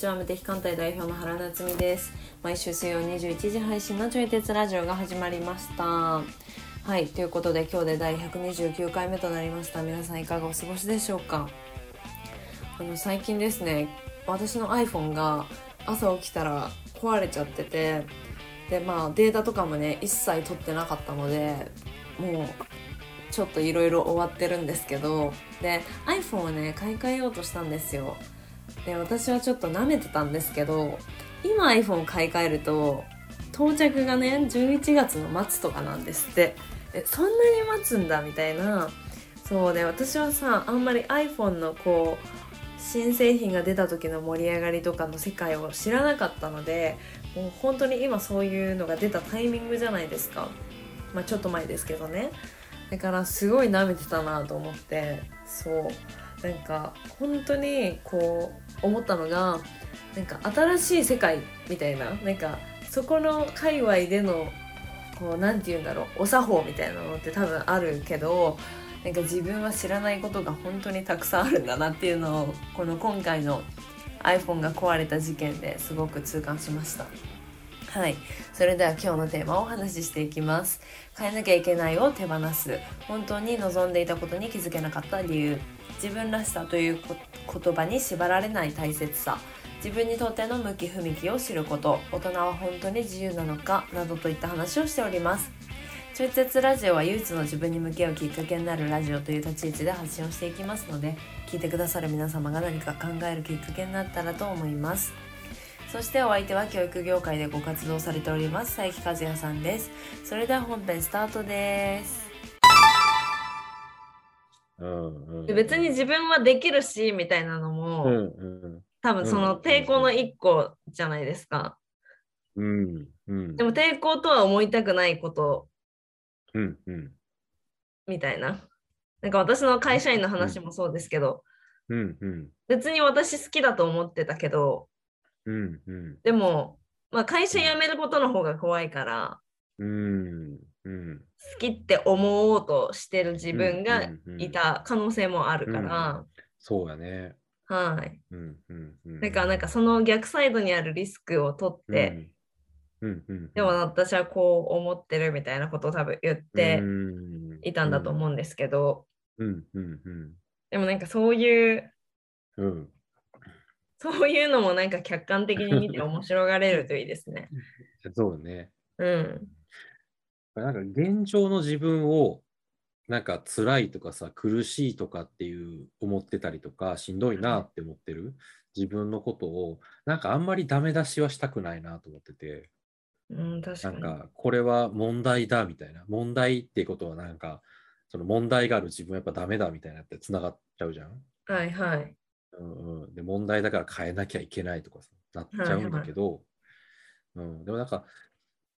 ちは。無敵艦隊代表の原夏実です。毎週水曜21時配信のちょい鉄ラジオが始まりました。はいということで今日で第129回目となりました。皆さんいかがお過ごしでしょうか？あの最近ですね私の iPhone が朝起きたら壊れちゃっててでまあデータとかもね一切取ってなかったのでもうちょっといろいろ終わってるんですけどで iPhone をね買い替えようとしたんですよ。で私はちょっと舐めてたんですけど今 iPhone 買い替えると到着がね11月の末とかなんですって。えそんなに待つんだみたいな。そうで私はさあんまり iPhone のこう新製品が出た時の盛り上がりとかの世界を知らなかったのでもう本当に今そういうのが出たタイミングじゃないですか。まあちょっと前ですけどね。だからすごい舐めてたなと思って。そう。なんか本当にこう思ったのがなんか新しい世界みたいななんかそこの界隈でのこう何て言うんだろうお作法みたいなのって多分あるけどなんか自分は知らないことが本当にたくさんあるんだなっていうのをこの今回の iPhone が壊れた事件ですごく痛感しました。はい。それでは今日のテーマをお話ししていきます。変えなきゃいけないを手放す。本当に望んでいたことに気づけなかった理由。自分らしさという言葉に縛られない大切さ。自分にとっての向き不向きを知ること。大人は本当に自由なのかなどといった話をしております。中絶ラジオは唯一の自分に向き合うきっかけになるラジオという立ち位置で発信をしていきますので聞いてくださる皆様が何か考えるきっかけになったらと思いますそしてお相手は教育業界でご活動されております佐伯和也さんですそれでは本編スタートですうんうん、別に自分はできるしみたいなのも、うんうん。多分その抵抗の一個じゃないですか、うんうん。でも抵抗とは思いたくないこと。うんうん。みたいな。なんか私の会社員の話もそうですけど、うんうん。別に私好きだと思ってたけど。うんうん。でも、まあ、会社辞めることの方が怖いから。うんうん好きって思おうとしてる自分がうんうんうんいた可能性もあるから、そうやね。はい。うんうんうん。だからなんかその逆サイドにあるリスクを取って、うん。うんでも私はこう思ってるみたいなことを多分言っていたんだと思うんですけど、うんうんうん。でもなんかそういううん。そういうのもなんか客観的に見て面白がれるといいですね。そうね。うん。なんか現状の自分をなんか辛いとかさ苦しいとかっていう思ってたりとかしんどいなって思ってる自分のことをなんかあんまりダメ出しはしたくないなと思ってて。うん、確かなんに。かこれは問題だみたいな。問題っていうことはなんかその問題がある自分はやっぱダメだみたいなってつながっちゃうじゃん、はいはい。うんうん、で問題だから変えなきゃいけないとかさなっちゃうんだけど、うん、でもなんか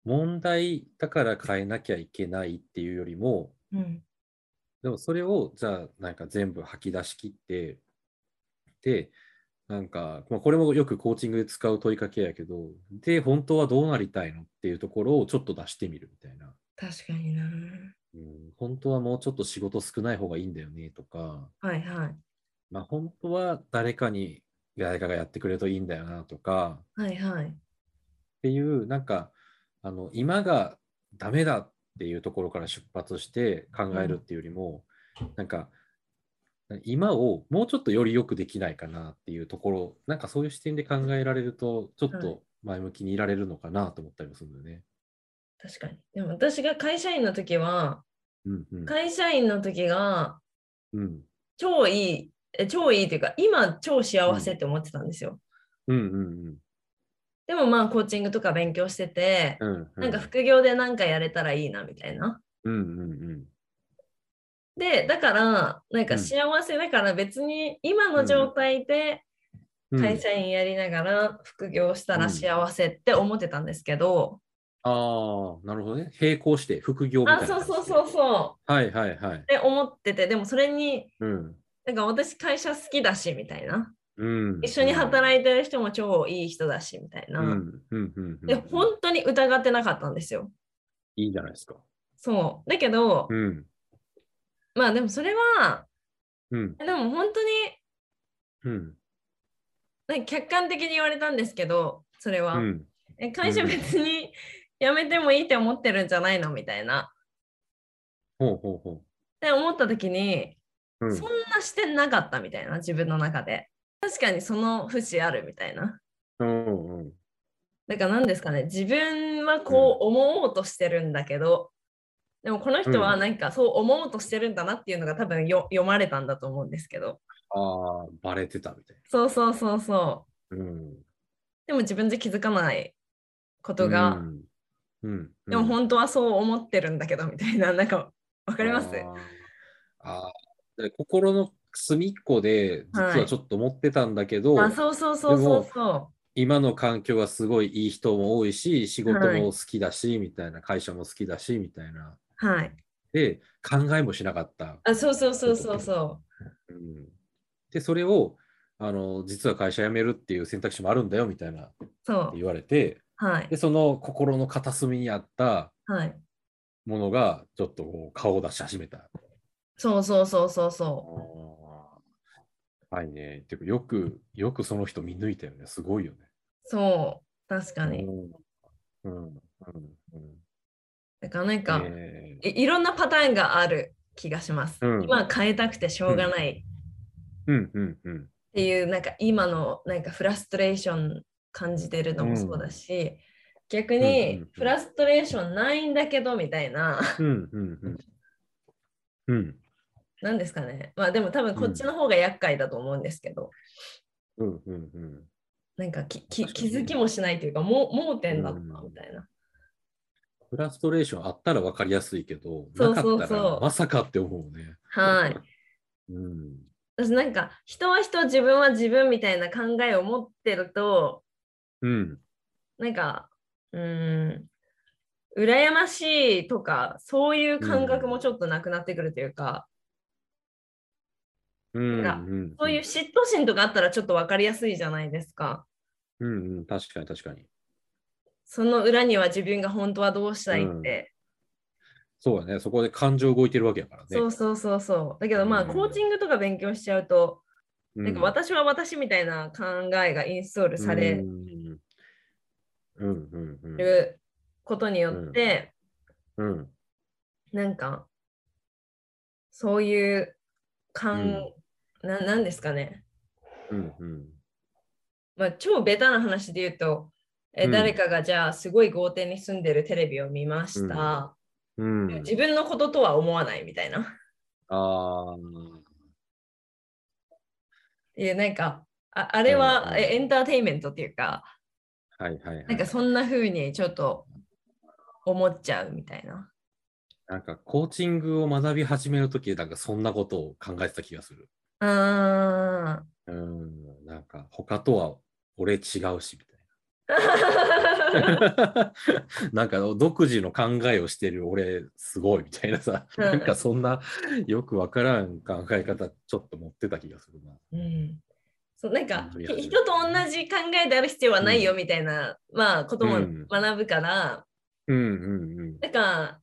問題だから変えなきゃいけないっていうよりもうん。でもそれをじゃあなんか全部吐き出し切ってでなんか、まあ、これもよくコーチングで使う問いかけやけどで本当はどうなりたいのっていうところをちょっと出してみるみたいな、確かにな。うん、本当はもうちょっと仕事少ない方がいいんだよねとか、はいはい。まあ、本当は誰かに誰かがやってくれるといいんだよなとかはいはい。っていうなんかあの今がダメだっていうところから出発して考えるっていうよりも、なんか今をもうちょっとよりよくできないかなっていうところなんかそういう視点で考えられるとちょっはいと前向きにいられるのかなと思ったりもするんだよね。確かに。でも私が会社員の時は、うんうん会社員の時がうん超いい、え超いいというか、今超幸せって思ってたんですよ。うんうんでもまあコーチングとか勉強してて、うんうん。なんか副業でなんかやれたらいいなみたいな。うんうんで、だから、なんかうん。幸せだから別に今の状態でうん。会社員やりながら副業したら幸せって思ってたんですけど、ああなるほどね。並行して副業みたいなあ、そうそうそうそはいはいはい。うって思ってて、でもそれに、うん。なんか私会社好きだしみたいな。うん。一緒に働いてる人も超いい人だしみたいな。うん。うん。うん。うん。で、本当に疑ってなかったんですよ。いいじゃないですか。そう。だけど、うん。まあでもそれは、うん。でも本当にうん。なんか客観的に言われたんですけどそれは、うん。え会社別に辞めてもいいって思ってるんじゃないのみたいな。ほうほうほって思った時に、そんな視点なかったみたいな自分の中で確かにその節あるみたいな。うんうん。だから何ですかね。自分はこう思おうとしてるんだけど、でもこの人はなんかそう思おうとしてるんだなっていうのが多分よ読まれたんだと思うんですけど。ああ、バレてたみたいそうそうそうそう。な。うん。でも自分で気づかないことが、うん。うん。でも本当はそう思ってるんだけどみたいな。なんかわかります？あー。あー。で心の隅っこで実はちょっと思ってたんだけど、あそうそうそうそうそ今の環境がすごいいい人も多いし仕事も好きだし、みたいな会社も好きだしみたいな。うはい。で考えもしなかった、あそうそうそうそうそう。ん、でそれをあの実は会社辞めるっていう選択肢もあるんだよみたいな言われてはい。でその心の片隅にあったはい。ものがちょっとこう顔を出し始めた。そうそうそうそうそあーはいね。てかよく、よくその人見抜いたよね。すごいよね。うそう確かにうん。うん。うん。だからなんか、えいいろんなパターンがある気がします。うん今変えたくてしょうがないーうん。うん。うん。っていう、なんか今のなんかフラストレーション感じてるのもそうだし、逆うんうんうんにフラストレーションないんだけどみたいな、うん。うん。うん。うん。なんですかね。まあでも多分こっちの方が厄介だと思うんですけど、うん。うん。うん。なんかきき気づきもしないというか、も盲点だったうんみたいな。フラストレーションあったら分かりやすいけど、そうそうそうなかったらまさかって思うね。はい。うん。私なんか人は人、自分は自分みたいな考えを持ってると、うん。なんか、うーん、羨ましいとか、そういう感覚もちょっとなくなってくるというか、うん。なんかうん。そういう嫉妬心とかあったらちょっと分かりやすいじゃないですか。うん。うん。確かに確かに。その裏には自分が本当はどうしたいって。そうだね。そこで感情動いてるわけやからね。そうそうそうそう。だけどまあ、うんコーチングとか勉強しちゃうと、うんなんか私は私みたいな考えがインストールされうんうんうんうんることによって、うんなんか、そういう感、ななんですかね。うんうんまあ、超ベタな話で言うと、えうん誰かがじゃあすごい豪邸に住んでるテレビを見ました。うん自分のこととは思わないみたいな。っあていうなんか、ああれは、エンターテインメントっていうか、あはいはいはいなんかそんな風にちょっと思っちゃうみたいな。なんかコーチングを学び始めるときなんかそんなことを考えてた気がするあうんなんか他とは俺違うしみたいーな。なんか独自の考えをしてる俺すごいみたいなさ。うん。なんかそんなよくわからん考え方ちょっと持ってた気がするな。うん。そうなんか人と同じ考えである必要はないよみたいな、まあこともうん。学ぶから、うんうんなんか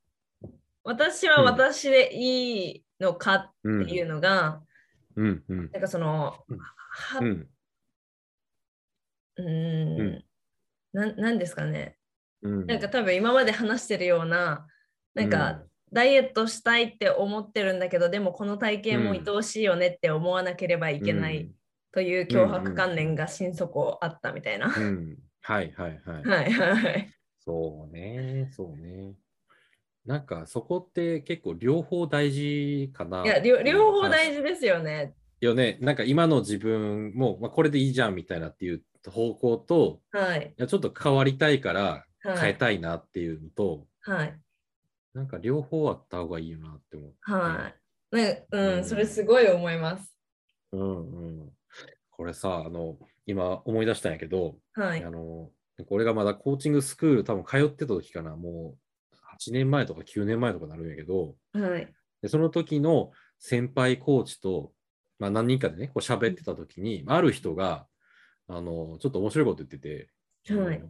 私は私でいいのかっうんていうのが、うんうん。なんかその、うん。はうん。うーん。うん。ななんですかね。うん。なんか多分今まで話してるようななんか、ダイエットしたいって思ってるんだけどでもこの体型も愛おしいよねって思わなければいけないという脅迫観念が心底あったみたいな。はいはい。はいはいはい。そうね、そうね。なんかそこって結構両方大事かな。いや両両方大事。事ですよね。よね、なんか今の自分も、まあ、これでいいじゃんみたいなっていう方向と、はい。いやちょっと変わりたいからはい変えたいなっていうのと、はい。なんか両方あった方がいいよなって思う。はい。ね、う、うんんそれすごい思います。うんうん。これさ、あの、今思い出したんやけど、はいあ。の、俺がまだコーチングスクール多分通ってた時かな、もう8年前とか9年前とかなるんやけど、はい。でその時の先輩コーチと、まあ、何人かでね、こう喋ってた時に、ある人が、あの、ちょっと面白いこと言ってて、はい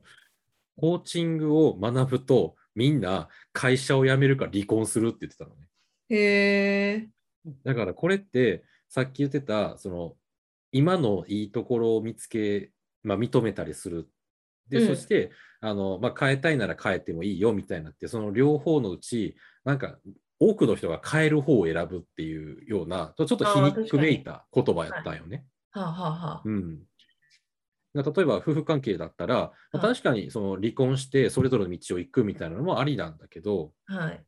コーチングを学ぶと、みんな会社を辞めるか離婚するって言ってたのね。へえ。だからこれって、さっき言ってた、その、今のいいところを見つけ、まあ、認めたりする。で、うんそして、あの、まあ、変えたいなら変えてもいいよみたいなって、その両方のうち、なんか、多くの人が変える方を選ぶっていうような、ちょっと皮肉めいた言葉やったんよね。はあ、はあはうん。例えば夫婦関係だったら、まあはい確かにその離婚してそれぞれの道を行くみたいなのもありなんだけど、あ、はい。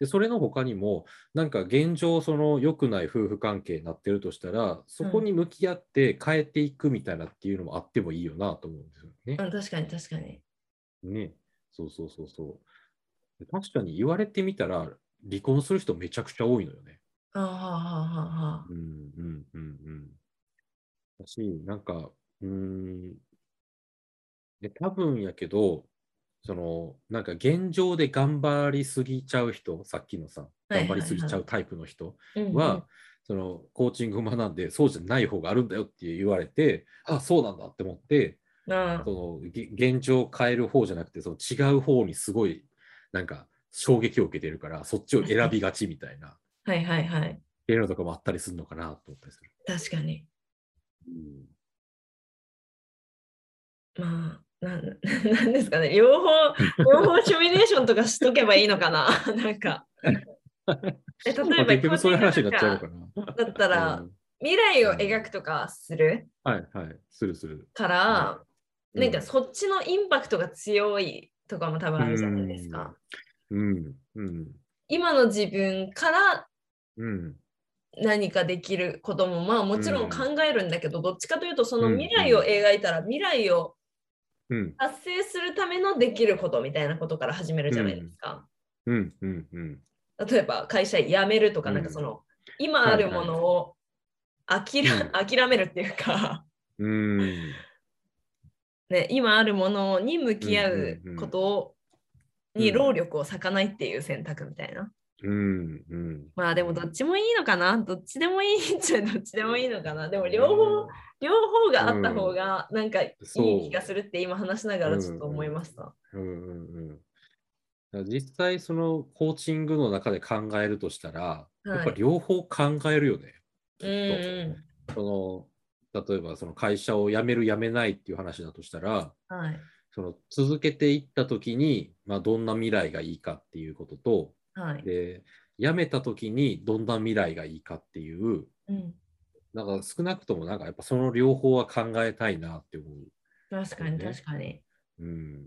でそれの他にも、なんか現状、その良くない夫婦関係になってるとしたら、そこに向き合って変えていくみたいなっていうのもあってもいいよなと思うんですよね。うん、確かに確かに。ね。そうそうそうそう。で確かに言われてみたら、離婚する人めちゃくちゃ多いのよね。ああ、はあ、はあ、はあ、はうんうんうんうん。だし、なんか、うーん、で、多分やけど、その、なんか現状で頑張りすぎちゃう人、さっきのさ、頑張りすぎちゃうタイプの人は、そのコーチングを学んで、そうじゃない方があるんだよって言われて、あ、そうなんだって思って、あそのげ現状を変える方じゃなくて、その違う方にすごい、なんか衝撃を受けてるから、そっちを選びがちみたいな、っはいはいはい。ていうのとかもあったりするのかなと思ったりする。確かに。うんまあ、なん なんですかね。両方、両方シミュレーションとかしとけばいいのかな。なんか。え例まあえば、結局そういう話になっちゃうのコかな。だったら、うん未来を描くとかする？はいはい、するする。から、うんなんかそっちのインパクトが強いとかも多分あるじゃないですか。うん、うん、今の自分からうん、何かできることもまあもちろん考えるんだけど、どっちかというとそのうん未来を描いたら未来をうん、達成するためのできることみたいなことから始めるじゃないですか。うん、うん、うん。例えば会社辞めるとか、うん。なんかその今あるものを諦,、う ん諦めるっていうか、うん、ね、今あるものに向き合うことをに労力を割かないっていう選択みたいな。うん、うん。まあでもどっちもいいのかな？どっちでもいいっちゃどっちでもいいのかな？でも両方、両方があった方がなんかいい気がするって今話しながらちょっと思いました。うん、うん、うん。だから実際、そのコーチングの中で考えるとしたら、やっぱ両方考えるよね。きうんっと。その例えばその会社を辞める辞めないっていう話だとしたらうん。はい。その続けていった時に、まあ、どんな未来がいいかっていうこととはい。で辞めた時にどんな未来がいいかっていううん、なんか少なくともなんかやっぱその両方は考えたいなって思う。確かにね確かに。うん、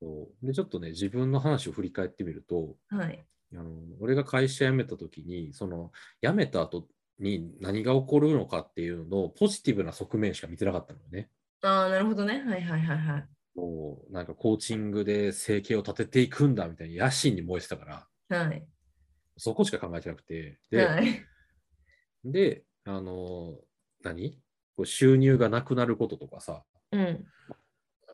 そうでちょっとね自分の話を振り返ってみるとはい。あの俺が会社辞めた時にその辞めた後に何が起こるのかっていうのをポジティブな側面しか見てなかったのよね。ああ、なるほどね。はいはいはいはい。もうなんかコーチングで生計を立てていくんだみたいな野心に燃えてたからはい。そこしか考えてなくてで,、はい。であの何？こう収入がなくなることとかさうん。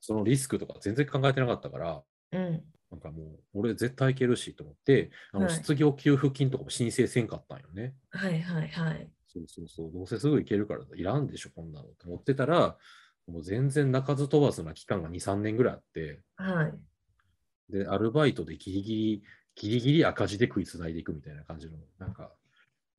そのリスクとか全然考えてなかったからうん。なんかもう俺絶対いけるしと思ってあのはい失業給付金とかも申請せんかったんよね。はいはいはい。そうそうそう、どうせすぐ行けるからいらんでしょ、こんなのって思ってたら、もう全然鳴かず飛ばずな期間が2、3年ぐらいあって、はい。で、アルバイトでギリギリ、ギリギリ赤字で食いつないでいくみたいな感じの、なんか、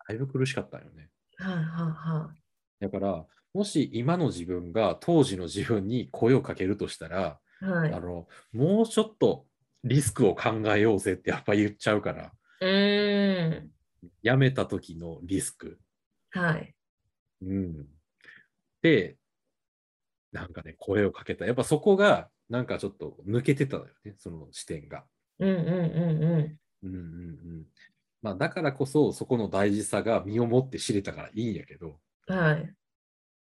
だいぶ苦しかったよね。はいはいはだから、もし今の自分が当時の自分に声をかけるとしたら、い。はい。あの、もうちょっとリスクを考えようぜってやっぱ言っちゃうから、うーん。辞めた時のリスク。はい。うん。で、なんかね、声をかけた。やっぱそこが、なんかちょっと抜けてたのよね、その視点が。うんうんうんうん。うんうんうん。まあ、だからこそ、そこの大事さが身をもって知れたからいいんやけど、はい。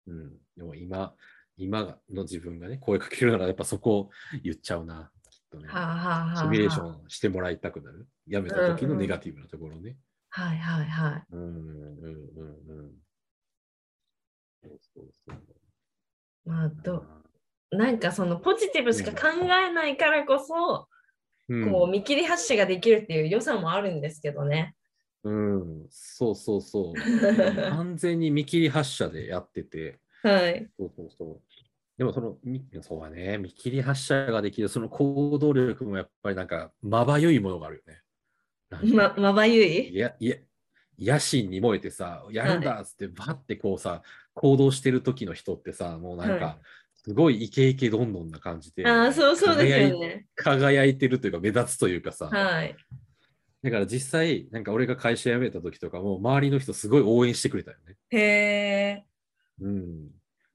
うん。でも今、今の自分がね、声かけるなら、やっぱそこを言っちゃうな、きっとね。はあ、はあはあ、シミュレーションしてもらいたくなる。辞めた時のネガティブなところね。はいはいはい。うんうんうんうん。そうそうそう。まあ、どなんかそのポジティブしか考えないからこそ、うんこう見切り発車ができるっていう良さもあるんですけどね。うん、そうそうそう。完全に見切り発車でやってて、はい。そうそうそう。でもその、みそうだね、見切り発車ができる、その行動力もやっぱりなんか、まばゆいものがあるよね。ま、まばゆい？いや、いや、野心に燃えてさ、やるんだっつって、バッてこうさ、行動してる時の人ってさ、もうなんはか、すごいイケイケどんどんな感じで、ああ、そうそうです輝いよね。輝いてるというか、目立つというかさ、はい。だから実際、なんか俺が会社辞めた時とかも、周りの人すごい応援してくれたよね。へえ。うん。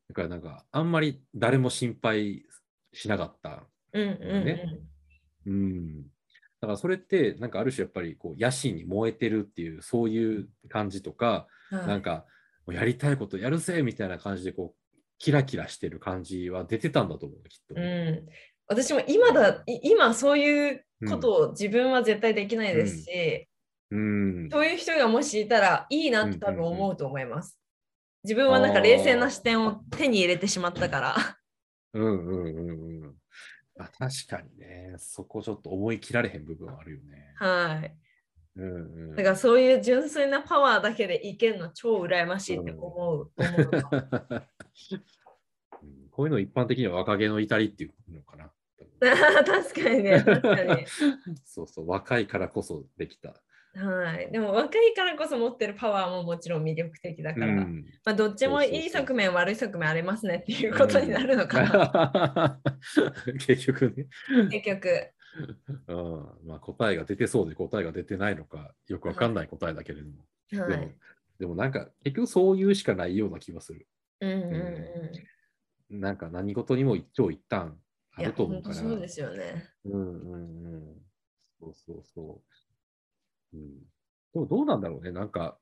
だからなんか、あんまり誰も心配しなかった。うんうんうん。ねうん。だからそれって、なんかある種やっぱりこう野心に燃えてるっていう、そういう感じとか、はいなんか、もうやりたいことやるぜみたいな感じで、こう、キラキラしてる感じは出てたんだと思う、きっと。うん、私も今だい今そういうことを自分は絶対できないですし、うん。そういう人がもしいたらいいなって多分思うと思います。自分はなんか冷静な視点を手に入れてしまったから。うんうんうんうん。あ確かにね、そこちょっと思い切られへん部分はあるよね。はい。うんうん。だからそういう純粋なパワーだけでいけるの超羨ましいって思う。思うの うんこういうの一般的には若気の至りっていうのかな。確かにね、確かに。そうそう、若いからこそできた。はい。でも若いからこそ持ってるパワーももちろん魅力的だから、うんまあどっちもいい側面悪い側面ありますねっていうことになるのかな、結局ね、結局。うんまあ、答えが出てそうで答えが出てないのかよくわかんない答えだけれども、でもはい。でもなんか結局そういうしかないような気がする。うんうんうん。なんか何事にも一長一短あると思うから。本当そうですよね。うんうんうん。そうそうそう。うん、でもどうなんだろうね。なんか、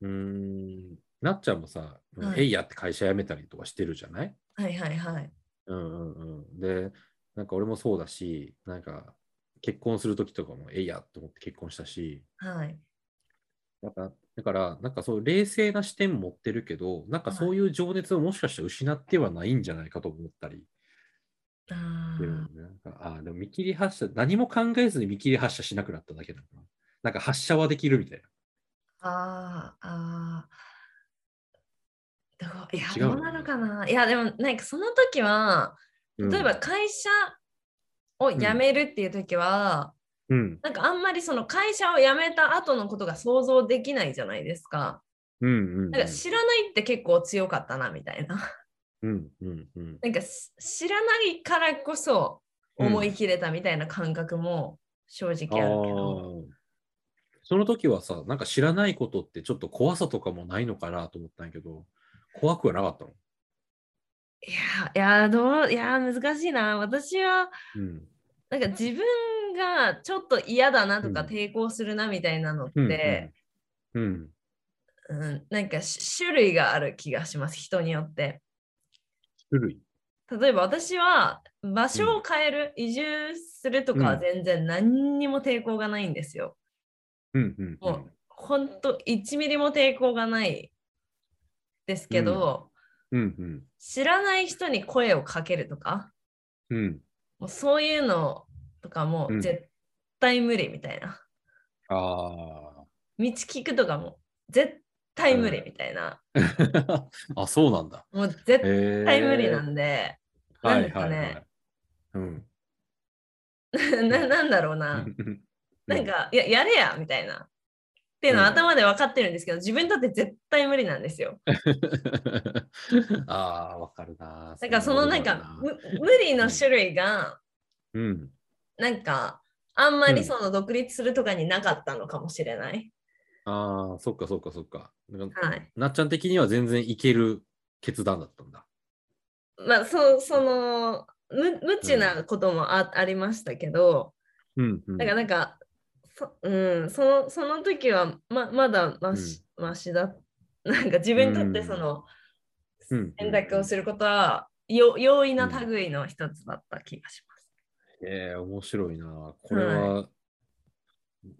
うーん、なっちゃんもさ、はいえいやって会社辞めたりとかしてるじゃない？はいはいはい。うんうんうん。で、なんか俺もそうだし、なんか結婚するときとかもえいやと思って結婚したし、はい。だから、だからなんかそう冷静な視点持ってるけど、なんかそういう情熱をもしかしたら失ってはないんじゃないかと思ったりああーでも見切り発車、何も考えずに見切り発車しなくなっただけなのかな。なんか発射はできるみたいな。あーあー。どういや、どうなのかな？いや、でも、なんかその時は、うん例えば会社を辞めるっていう時は、うん、なんかあんまりその会社を辞めた後のことが想像できないじゃないですか。うん、うん。なんか知らないって結構強かったなみたいな。うん、うん、うん。なんかし知らないからこそ思い切れたみたいな感覚も正直あるけど。あーその時はさ、なんか知らないことってちょっと怖さとかもないのかなと思ったんやけど、怖くはなかったの？いや、いや、どう、いや、難しいな。私は、うん。なんか自分がちょっと嫌だなとかうん抵抗するなみたいなのっうんて、うん。うんなんかし種類がある気がします、人によって。種類？例えば私は場所を変える、移住するとかは全然何にも抵抗がないんですよ。うん、うん。もう本当1ミリも抵抗がないですけど、うん、うん。知らない人に声をかけるとか、うん。もうそういうのとかもうん絶対無理みたいな。あ道聞くとかも絶対無理みたいな。あ。あ、そうなんだ。もう絶へ対無理なだ。んで、はないんですかはいはねい。うん。ななんだろうな。なんか、いや、やれやみたいな。っていうのはうん頭で分かってるんですけど、自分にとって絶対無理なんですよ。ああ、わかるな。だからそのなんかむ無理の種類がうん。なんかあんまりうんその独立するとかになかったのかもしれない。ああ、そっかそっかそっか。なんかはい。なっちゃん的には全然いける決断だったんだ。まあそうその無無知なこともあ,、ありましたけど、うん、うん。だからなんかそ,、うん、そのその時はままだまし,、ましだ。なんか自分にとってそのうん。選択をすることはよ容易な類の一つだった気がします。ええ面白いな。これは、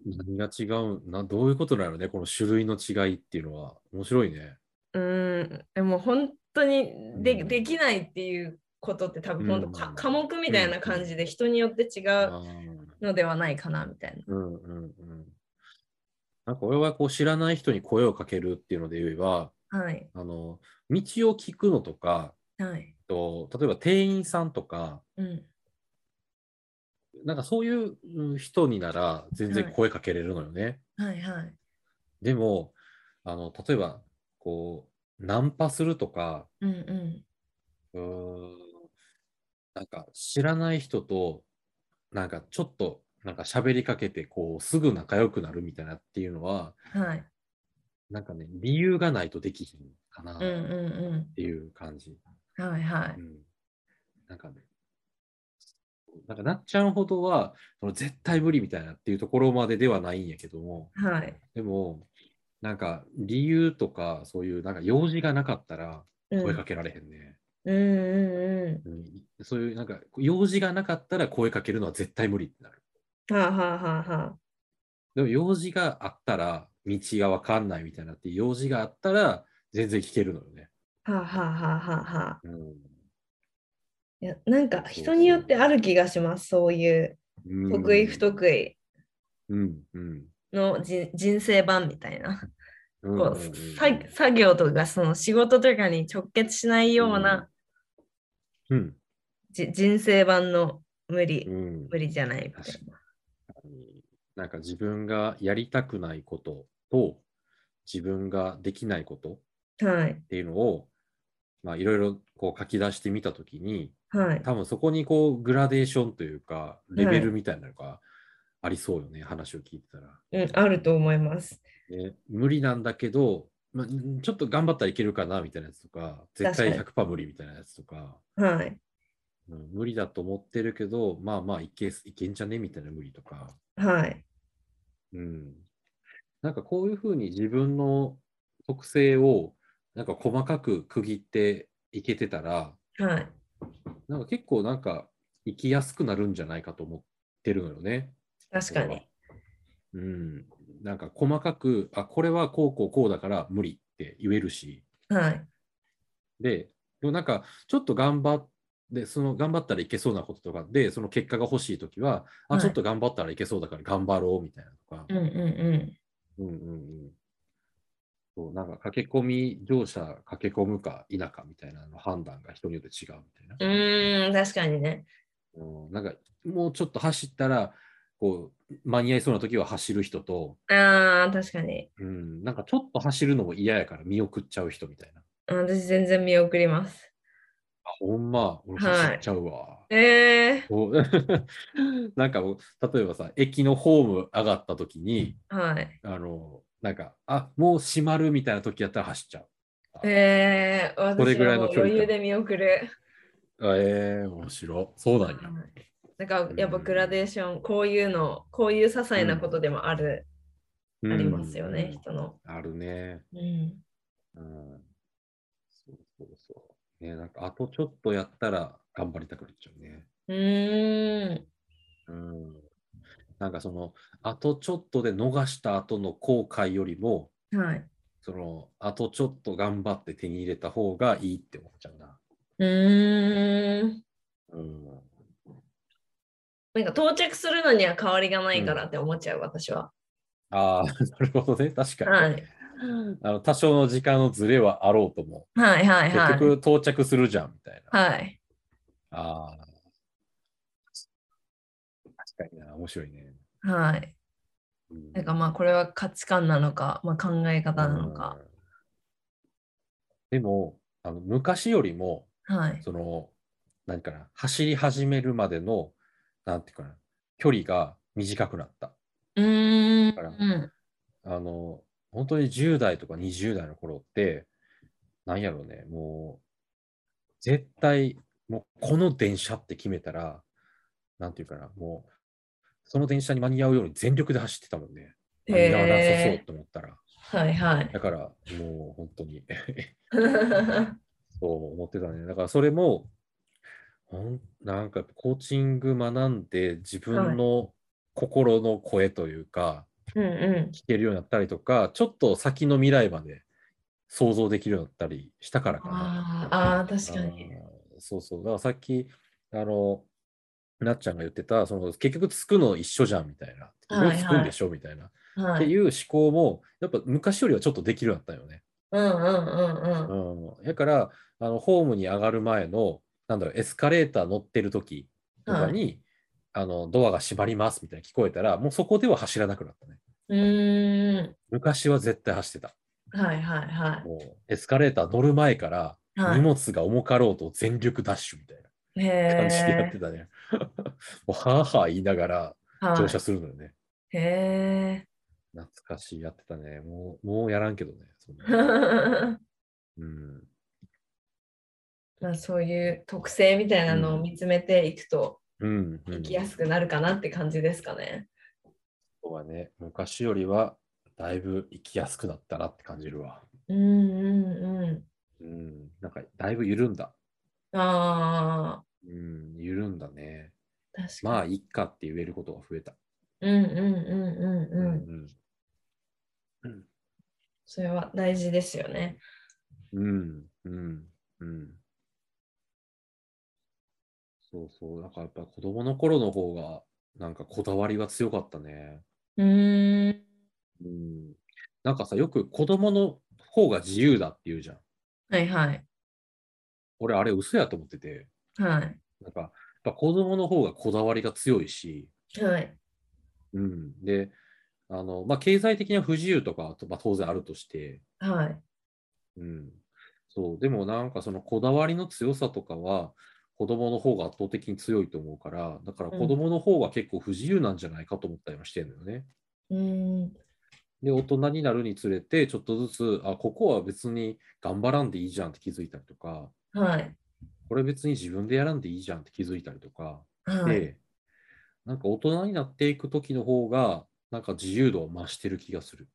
何が違う？な、どういうことなのね、この種類の違いっていうのは。面白いね。うん、でも本当にで,、うん。できないっていうことって多分本当か、うん科目みたいな感じで人によって違うのではないかなみたいな。うんうんうん。なんか俺はこう知らない人に声をかけるっていうので言えば、はい。あの、道を聞くのとか、はい。と例えば店員さんとか、うん。なんかそういううん人になら全然はい声かけれるのよね。はいはい。でも、あの例えばこうナンパするとかうんうん。うーんなんか知らない人となんかちょっとなんか喋りかけてこうすぐ仲良くなるみたいなっていうのははい。なんかね理由がないとできひんかなっうんうんていう感じ。うん。はいはい。うんなんかねなんかなっちゃんほどはその絶対無理みたいなっていうところまでではないんやけどもはい。でもなんか理由とかそういうなんか用事がなかったらうん声かけられへんね。うんうんううんそういうなんか用事がなかったら声かけるのは絶対無理ってなる。ん。はあはあはあはでも用事があったら道がわかんないみたいなって用事があったら全然聞けるのよね。あ。はあはあはあはあはあ。うんいや、なんか人によってある気がします。そういううん得意不得意うんうんのじ人生版みたいな。うんこうさ作業とかその仕事とかに直結しないようなうんじ人生版の無理、うん無理じゃないみたい確なんか自分がやりたくないことと自分ができないことっな。はい。ていうのをまあいろいろこう書き出してみたときにはい。多分そこにこうグラデーションというかレベルみたいなのがありそうよね、話を聞いてたら。うん、あると思います。ね、無理なんだけど、まあ、んちょっと頑張ったらいけるかなみたいなやつとか絶対確100%無理みたいなやつとか、はい。うん、無理だと思ってるけどまあまあいけいけんじゃねみたいな無理とか、はい。うん、なんかこういうふうに自分の特性をなんか細かく区切っていけてたらはい。なんか結構なんか生きやすくなるんじゃないかと思ってるのよね。確かに。うん、なんか細かくあこれはこうこうこうだから無理って言えるしはい。ででもなんかちょっと頑張ってその頑張ったらいけそうなこととかでその結果が欲しいときは、はいあちょっと頑張ったらいけそうだから頑張ろうみたいなとか、うんうんうん。うんうんうんそうなんか駆け込み乗車駆け込むか否かみたいなの判断が人によって違うみたいな。うーん、確かにね。うんなんかもうちょっと走ったらこう間に合いそうな時は走る人と、ああ、確かに。うん、なんかちょっと走るのも嫌やから見送っちゃう人みたいな。あ私全然見送ります。あほんま、俺はい走っちゃうわ。ええこうなんか例えばさ、駅のホーム上がった時に、はい。あの、なんか、あもう閉まるみたいな時やったら走っちゃう。ええ私それぐらいのはもう距離感余裕で見送る。あえー、面白い。そうなんや。なんかやっぱグラデーション、こういうの、こういう些細なことでもある、うんありますよね、うん人の。あるね。うん。うん。そうそうそう。ね、なんか、あとちょっとやったら頑張りたくなっちゃうね。うーん。うん。なんかその、あとちょっとで逃した後の後悔よりも、はい。その、あとちょっと頑張って手に入れた方がいいって思っちゃうな。うーん。うん。なんか到着するのには変わりがないからって思っちゃう、私は。ああ、なるほどね。確かに。はい。あの多少の時間のズレはあろうとも、はいはいはい。結局到着するじゃんみたいな。はい。ああ。確かにな、面白いね。はい。うんなんかまあこれは価値観なのか、まあ、考え方なのか。うんでもあの、昔よりも、はい。その、何かな、走り始めるまでの、なんていうかな、距離が短くなった。うーん。からうんあの、本当に10代とか20代の頃って、なんやろうね、もう、絶対、もうこの電車って決めたら、なんていうかな、もう、その電車に間に合うように全力で走ってたもんね。間に合わなさそうへと思ったら。はいはい。だから、もう本当に そう思ってたね。だからそれも、なんかコーチング学んで自分の心の声というか、うんうん。聞けるようになったりとか、ちょっと先の未来まで想像できるようになったりしたからかな。あーあー、確かに。そうそう。だからさっき、あの、なっちゃんが言ってた、その結局つくの一緒じゃんみたいな。はいはいつくんでしょみたいな。はい。っていう思考も、やっぱ昔よりはちょっとできるようになったよね。うんうんうんうん。うん。だから、あのホームに上がる前の、なんだろう、エスカレーター乗ってる時とかに、あのドアが閉まりますみたいな聞こえたら、もうそこでは走らなくなったね。うーん。昔は絶対走ってた。はいはいはもうエスカレーター乗る前からい。はい荷物が重かろうと全力ダッシュみたいなへ感じでやっえて。たね。もうはぁはぁ言いながらはい乗車するのよね。へ懐かしい、やってたね。もう、もうやらんけどね。そん。うん。まあそういう特性みたいなのを見つめていくとうん、うん。生きやすくなるかなって感じですかね。そうはね、昔よりはだいぶ生きやすくなったなって感じるわ。うんうんううん。なんか、だいぶ緩んだ。ん。あうん、緩んだね。あ、確かまあ、いっかって言えることが増えた。に。うんうんうんうんうん。うん。うん。それは大事ですよね。うん。うん。うん。そうそう。なんかやっぱ子供の頃の方が、なんかこだわりは強かったね。うーん。うん。なんかさ、よく子供の方が自由だって言うじゃん。はいはい。俺、あれ嘘やと思ってて。はい。なんか、やっぱ子供の方がこだわりが強いし、はい。うん。で、あの、まあ、経済的な不自由とかは、まあ、当然あるとして、はい。うん。そう。でもなんかそのこだわりの強さとかは、子供の方が圧倒的に強いと思うから、だから子供の方が結構不自由なんじゃないかと思ったりもしてるのよね。うーん。で、大人になるにつれて、ちょっとずつ、あ、ここは別に頑張らんでいいじゃんって気づいたりとか、はい。これ別に自分でやらんでいいじゃんって気づいたりとか、はい。で、なんか大人になっていく時の方が、なんか自由度を増してる気がする。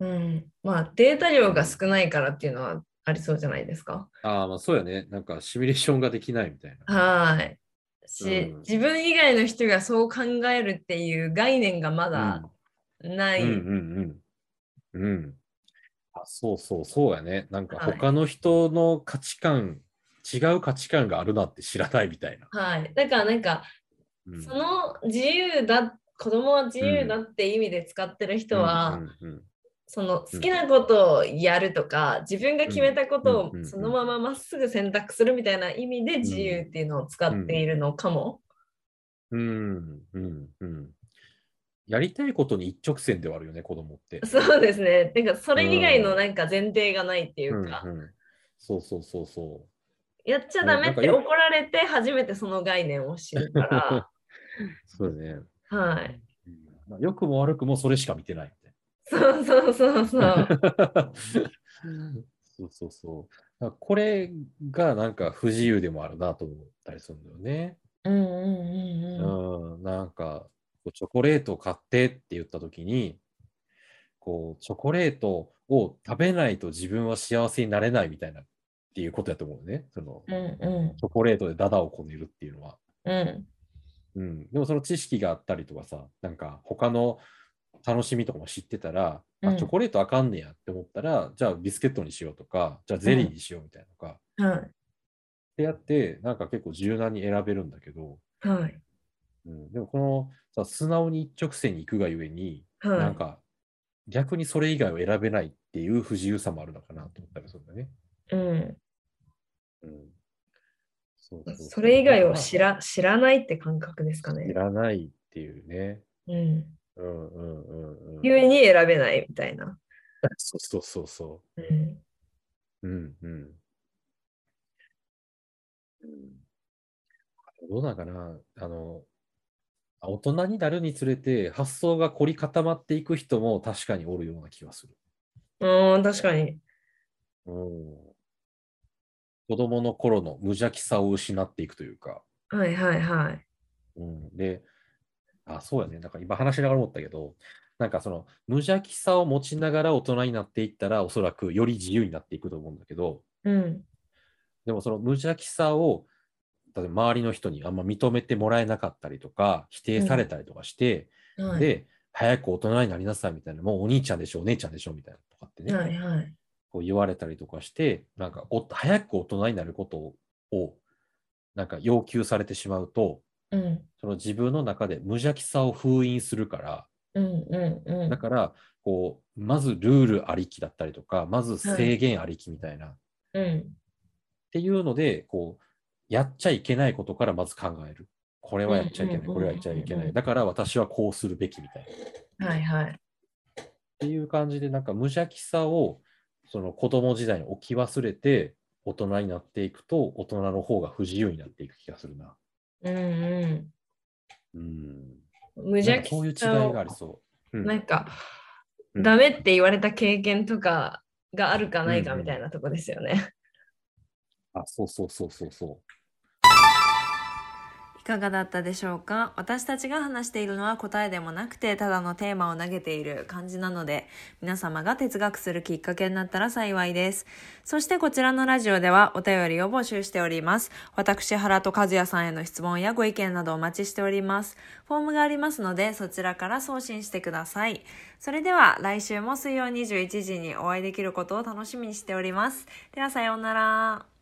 うん。まあデータ量が少ないからっていうのはありそうじゃないですか。ああ、まあそうやね。なんかシミュレーションができないみたいな。はい。し、うん自分以外の人がそう考えるっていう概念がまだない。うんうんうん。うん。あ、そうそう、そうやね。なんかはい他の人の価値観、違う価値観があるなって知らないみたいな。はい。だからなんか、うんその自由だ、子供は自由だって意味で使ってる人は、うんうんその好きなことをやるとか、自分が決めたことをそのまままっすぐ選択するみたいな意味で自由っていうのを使っているのかも。うん。うん。うん。うん。やりたいことに一直線ではあるよね、子供って。そうですね。なんかそれ以外のなんか前提がないっていうか、うんうん。そうそうそうそやっちゃダメって怒られて初めてその概念を知るかう。そうだね。ら、はい。うん。良くも悪くもそれしか見てないそうそうそうそう。な。そうそうそう。これがなんか不自由でもあるなと思ったりするんだよね。うんうんうんうん。うん、なんか、こうチョコレートを買ってって言ったときに、こう、チョコレートを食べないと自分は幸せになれないみたいなっていうことやと思うね。その、うんうチョコレートでダダをこねるっていうのは。んうん。うん。でもその知識があったりとかさ、なんか他の楽しみとかも知ってたら、うんあ、チョコレートあかんねやって思ったら、じゃあビスケットにしようとか、じゃあゼリーにしようみたいなとか、はってやって、なんか結構柔軟に選べるんだけど、い。はい。うん、でもこのさ、素直に一直線に行くがゆえに、はい。なんか逆にそれ以外を選べないっていう不自由さもあるのかなと思ったりするんだね。うん。うん、そうそれ以外をまあ知ら知らないって感覚ですか知ね。らないっていうね。うん。うんうんうんうん。ゆえに選べないみたいな。そうそうそうそうん。う。うんうん。うんどうなんかなあの、大人になるにつれて発想が凝り固まっていく人も確かにおるような気がする。うん、確かに。うん、子供の頃の無邪気さを失っていくというか。はいはいはい。うん、で、あ、そうやね。なんか今話しながら思ったけど、なんかその無邪気さを持ちながら大人になっていったら、おそらくより自由になっていくと思うんだけど、うん。でもその無邪気さを、例えば周りの人にあんま認めてもらえなかったりとか、否定されたりとかして、はい、で、早く大人になりなさいみたいな、もうお兄ちゃんでしょ、お姉ちゃんでしょみたいなとかってね、はいはい。こう言われたりとかして、なんかお早く大人になることを、をなんか要求されてしまうと、うん。その自分の中で無邪気さを封印するから、うんうんうん。だから、こう、まずルールありきだったりとか、まず制限ありきみたいな、っうん。ていうので、こう、やっちゃいけないことからまず考える。これはやっちゃいけない、これはやっちゃいけない。だから私はこうするべきみたいな。っはいはい。ていう感じで、なんか無邪気さをその子供時代に置き忘れて、大人になっていくと、大人の方が不自由になっていく気がするな。うんううん。ん。無邪気かそういう違いがありそう。うんなんか、うんダメって言われた経験とかがあるかないかうんうんみたいなとこですよね。あ、そうそうそうそうそいかがだったでしょうか？私たちが話しているのは答えでもなくてただのテーマを投げている感じなので皆様が哲学するきっかけになったら幸いです。そしてこちらのラジオではお便りを募集しております。私原と和也さんへの質問やご意見などお待ちしております。フォームがありますのでそちらから送信してください。それでは来週も水曜21時にお会いできることを楽しみにしております。ではさようなら。